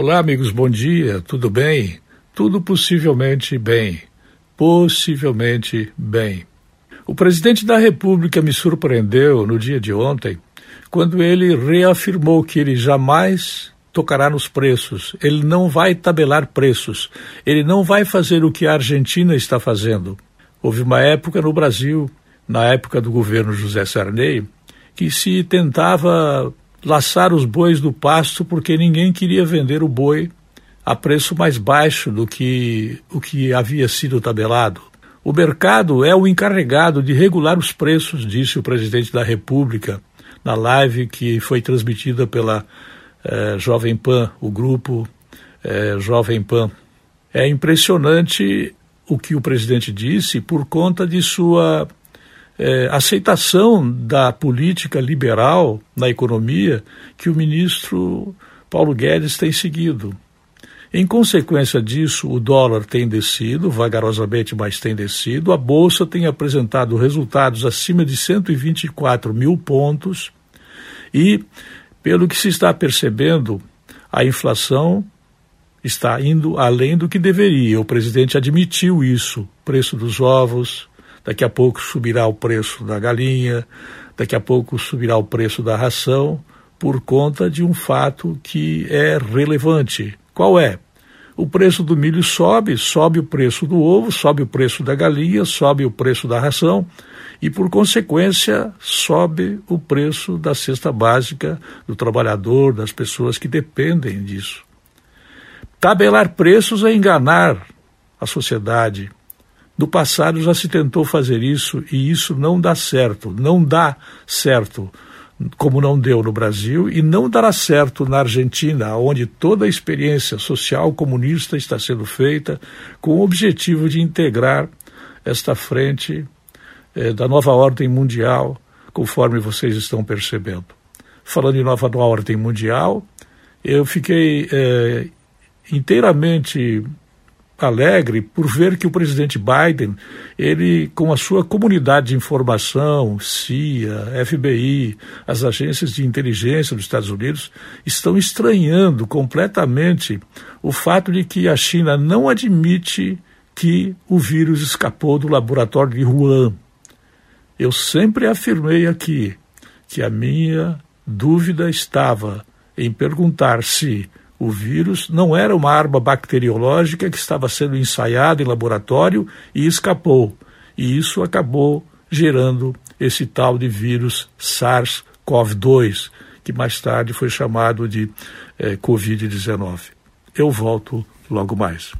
Olá, amigos, bom dia, tudo bem? Tudo possivelmente bem. Possivelmente bem. O presidente da República me surpreendeu no dia de ontem, quando ele reafirmou que ele jamais tocará nos preços, ele não vai tabelar preços, ele não vai fazer o que a Argentina está fazendo. Houve uma época no Brasil, na época do governo José Sarney, que se tentava laçar os bois do pasto porque ninguém queria vender o boi a preço mais baixo do que o que havia sido tabelado. O mercado é o encarregado de regular os preços, disse o presidente da República na live que foi transmitida pela eh, Jovem Pan, o grupo eh, Jovem Pan. É impressionante o que o presidente disse por conta de sua é, aceitação da política liberal na economia que o ministro Paulo Guedes tem seguido. Em consequência disso, o dólar tem descido, vagarosamente, mas tem descido. A Bolsa tem apresentado resultados acima de 124 mil pontos. E, pelo que se está percebendo, a inflação está indo além do que deveria. O presidente admitiu isso. Preço dos ovos, daqui a pouco subirá o preço da galinha, daqui a pouco subirá o preço da ração, por conta de um fato que é relevante. Qual é? O preço do milho sobe, sobe o preço do ovo, sobe o preço da galinha, sobe o preço da ração e, por consequência, sobe o preço da cesta básica do trabalhador, das pessoas que dependem disso. Tabelar preços é enganar a sociedade, no passado já se tentou fazer isso e isso não dá certo, não dá certo, como não deu no Brasil e não dará certo na Argentina, onde toda a experiência social comunista está sendo feita com o objetivo de integrar esta frente eh, da nova ordem mundial, conforme vocês estão percebendo. Falando em nova ordem mundial, eu fiquei eh, inteiramente alegre por ver que o presidente Biden, ele com a sua comunidade de informação, CIA, FBI, as agências de inteligência dos Estados Unidos, estão estranhando completamente o fato de que a China não admite que o vírus escapou do laboratório de Wuhan. Eu sempre afirmei aqui que a minha dúvida estava em perguntar se o vírus não era uma arma bacteriológica que estava sendo ensaiada em laboratório e escapou. E isso acabou gerando esse tal de vírus SARS-CoV-2, que mais tarde foi chamado de eh, Covid-19. Eu volto logo mais.